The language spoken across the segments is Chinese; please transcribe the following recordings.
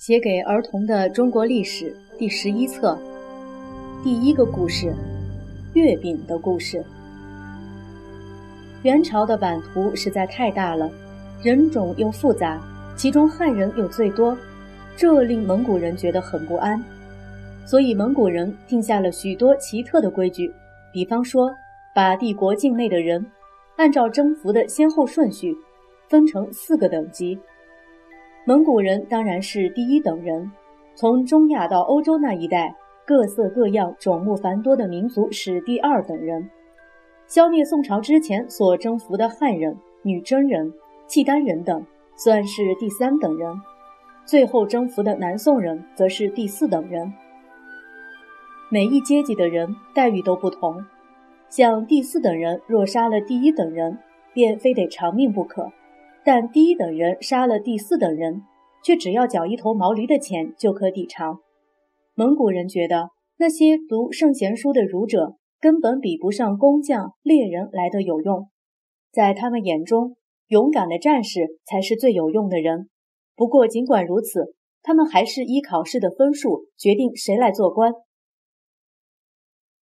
写给儿童的中国历史第十一册，第一个故事：月饼的故事。元朝的版图实在太大了，人种又复杂，其中汉人又最多，这令蒙古人觉得很不安。所以蒙古人定下了许多奇特的规矩，比方说，把帝国境内的人按照征服的先后顺序分成四个等级。蒙古人当然是第一等人，从中亚到欧洲那一带，各色各样、种目繁多的民族是第二等人。消灭宋朝之前所征服的汉人、女真人、契丹人等，算是第三等人。最后征服的南宋人，则是第四等人。每一阶级的人待遇都不同，像第四等人若杀了第一等人，便非得偿命不可；但第一等人杀了第四等人，却只要缴一头毛驴的钱就可抵偿。蒙古人觉得那些读圣贤书的儒者根本比不上工匠猎人来得有用，在他们眼中，勇敢的战士才是最有用的人。不过，尽管如此，他们还是依考试的分数决定谁来做官。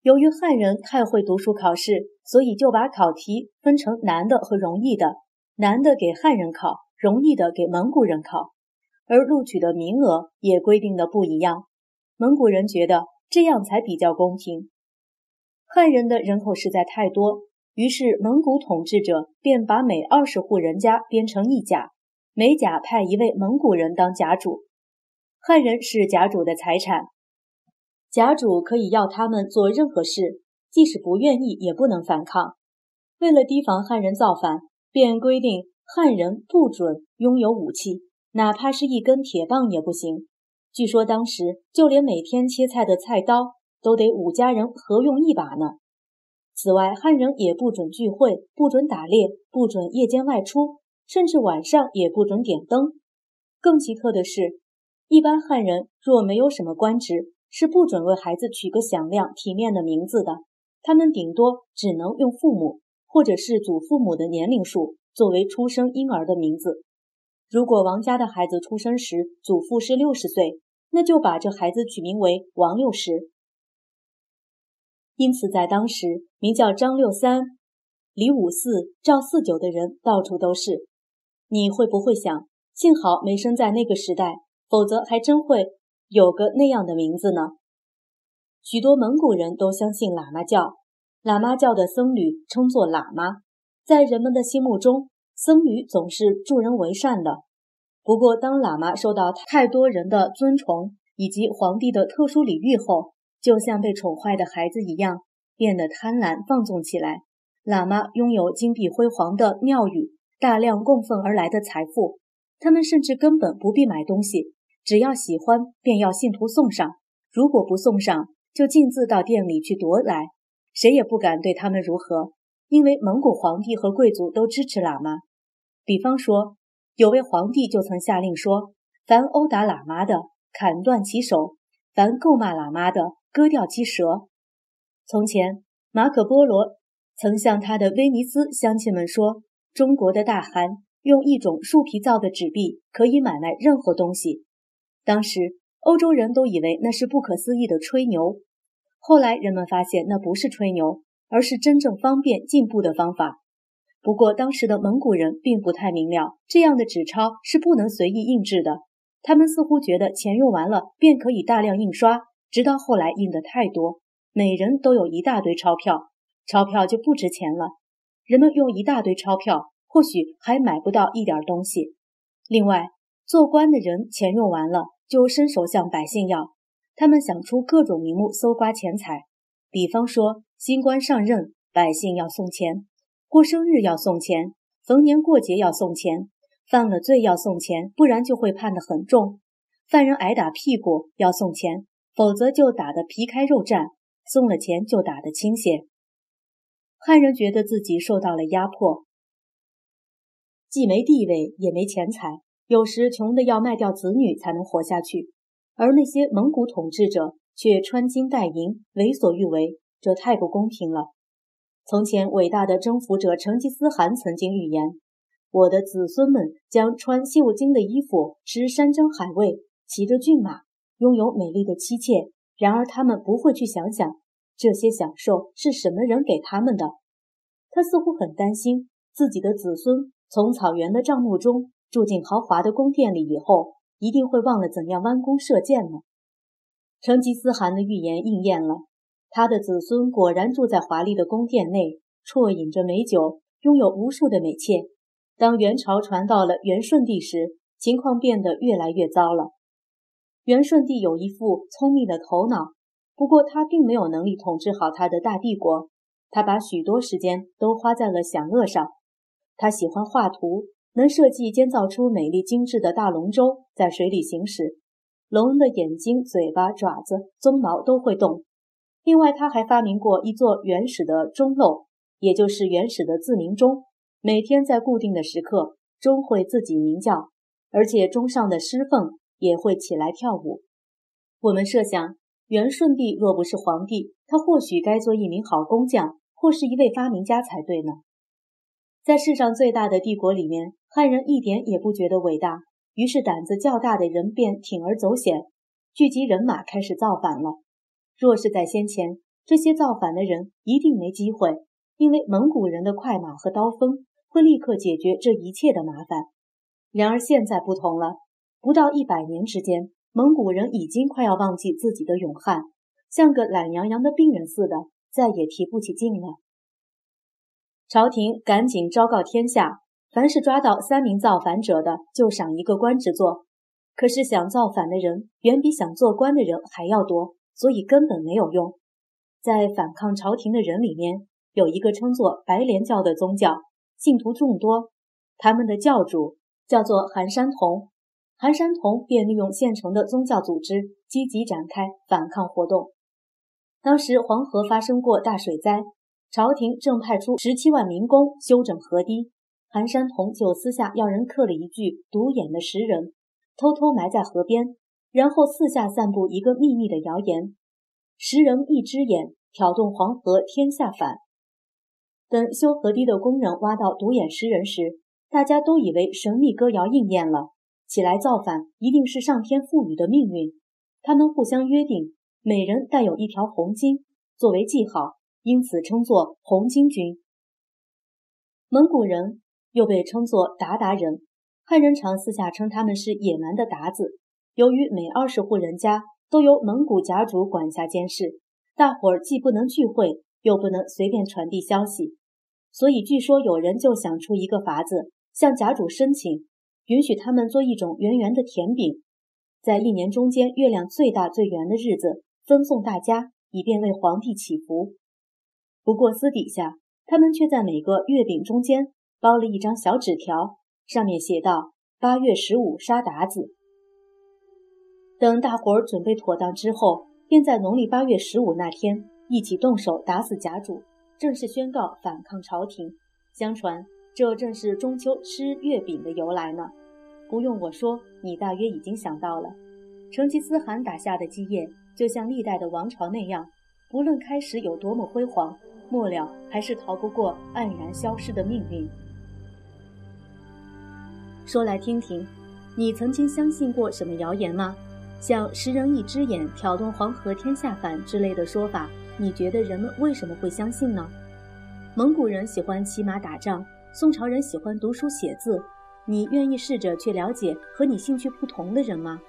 由于汉人太会读书考试，所以就把考题分成难的和容易的，难的给汉人考，容易的给蒙古人考，而录取的名额也规定的不一样。蒙古人觉得这样才比较公平。汉人的人口实在太多，于是蒙古统治者便把每二十户人家编成一甲，每甲派一位蒙古人当甲主，汉人是甲主的财产。甲主可以要他们做任何事，即使不愿意也不能反抗。为了提防汉人造反，便规定汉人不准拥有武器，哪怕是一根铁棒也不行。据说当时就连每天切菜的菜刀都得五家人合用一把呢。此外，汉人也不准聚会，不准打猎，不准夜间外出，甚至晚上也不准点灯。更奇特的是，一般汉人若没有什么官职，是不准为孩子取个响亮体面的名字的，他们顶多只能用父母或者是祖父母的年龄数作为出生婴儿的名字。如果王家的孩子出生时祖父是六十岁，那就把这孩子取名为王六十。因此，在当时，名叫张六三、李五四、赵四九的人到处都是。你会不会想，幸好没生在那个时代，否则还真会。有个那样的名字呢。许多蒙古人都相信喇嘛教，喇嘛教的僧侣称作喇嘛。在人们的心目中，僧侣总是助人为善的。不过，当喇嘛受到太多人的尊崇以及皇帝的特殊礼遇后，就像被宠坏的孩子一样，变得贪婪放纵起来。喇嘛拥有金碧辉煌的庙宇，大量供奉而来的财富，他们甚至根本不必买东西。只要喜欢，便要信徒送上；如果不送上，就径自到店里去夺来。谁也不敢对他们如何，因为蒙古皇帝和贵族都支持喇嘛。比方说，有位皇帝就曾下令说：凡殴打喇嘛的，砍断其手；凡咒骂喇嘛的，割掉其舌。从前，马可·波罗曾向他的威尼斯乡亲们说：中国的大汗用一种树皮造的纸币，可以买卖任何东西。当时欧洲人都以为那是不可思议的吹牛，后来人们发现那不是吹牛，而是真正方便进步的方法。不过当时的蒙古人并不太明了，这样的纸钞是不能随意印制的。他们似乎觉得钱用完了便可以大量印刷，直到后来印的太多，每人都有一大堆钞票，钞票就不值钱了。人们用一大堆钞票，或许还买不到一点东西。另外，做官的人钱用完了。就伸手向百姓要，他们想出各种名目搜刮钱财，比方说新官上任，百姓要送钱；过生日要送钱；逢年过节要送钱；犯了罪要送钱，不然就会判得很重；犯人挨打屁股要送钱，否则就打得皮开肉绽；送了钱就打得轻些。汉人觉得自己受到了压迫，既没地位，也没钱财。有时穷的要卖掉子女才能活下去，而那些蒙古统治者却穿金戴银，为所欲为，这太不公平了。从前，伟大的征服者成吉思汗曾经预言：“我的子孙们将穿绣金的衣服，吃山珍海味，骑着骏马，拥有美丽的妻妾。然而他们不会去想想这些享受是什么人给他们的。他似乎很担心自己的子孙从草原的帐幕中住进豪华的宫殿里以后，一定会忘了怎样弯弓射箭呢？成吉思汗的预言应验了，他的子孙果然住在华丽的宫殿内，啜饮着美酒，拥有无数的美妾。当元朝传到了元顺帝时，情况变得越来越糟了。元顺帝有一副聪明的头脑，不过他并没有能力统治好他的大帝国。他把许多时间都花在了享乐上。他喜欢画图，能设计建造出美丽精致的大龙舟，在水里行驶。龙的眼睛、嘴巴、爪子、鬃毛都会动。另外，他还发明过一座原始的钟漏，也就是原始的自鸣钟。每天在固定的时刻，钟会自己鸣叫，而且钟上的狮凤也会起来跳舞。我们设想，元顺帝若不是皇帝，他或许该做一名好工匠，或是一位发明家才对呢。在世上最大的帝国里面，汉人一点也不觉得伟大，于是胆子较大的人便铤而走险，聚集人马开始造反了。若是在先前，这些造反的人一定没机会，因为蒙古人的快马和刀锋。会立刻解决这一切的麻烦。然而现在不同了，不到一百年之间，蒙古人已经快要忘记自己的勇悍，像个懒洋洋的病人似的，再也提不起劲了。朝廷赶紧昭告天下，凡是抓到三名造反者的，就赏一个官职做。可是想造反的人远比想做官的人还要多，所以根本没有用。在反抗朝廷的人里面，有一个称作白莲教的宗教。信徒众多，他们的教主叫做韩山童，韩山童便利用现成的宗教组织，积极展开反抗活动。当时黄河发生过大水灾，朝廷正派出十七万民工修整河堤，韩山童就私下要人刻了一句独眼的石人，偷偷埋在河边，然后四下散布一个秘密的谣言：石人一只眼，挑动黄河天下反。等修河堤的工人挖到独眼石人时，大家都以为神秘歌谣应验了，起来造反一定是上天赋予的命运。他们互相约定，每人带有一条红巾作为记号，因此称作红巾军。蒙古人又被称作鞑靼人，汉人常私下称他们是野蛮的鞑子。由于每二十户人家都由蒙古甲主管辖监视，大伙儿既不能聚会，又不能随便传递消息。所以，据说有人就想出一个法子，向甲主申请，允许他们做一种圆圆的甜饼，在一年中间月亮最大最圆的日子分送大家，以便为皇帝祈福。不过私底下，他们却在每个月饼中间包了一张小纸条，上面写道：“八月十五杀鞑子。”等大伙儿准备妥当之后，便在农历八月十五那天一起动手打死甲主。正式宣告反抗朝廷。相传，这正是中秋吃月饼的由来呢。不用我说，你大约已经想到了。成吉思汗打下的基业，就像历代的王朝那样，不论开始有多么辉煌，末了还是逃不过黯然消失的命运。说来听听，你曾经相信过什么谣言吗？像“十人一只眼，挑动黄河天下反”之类的说法。你觉得人们为什么会相信呢？蒙古人喜欢骑马打仗，宋朝人喜欢读书写字。你愿意试着去了解和你兴趣不同的人吗？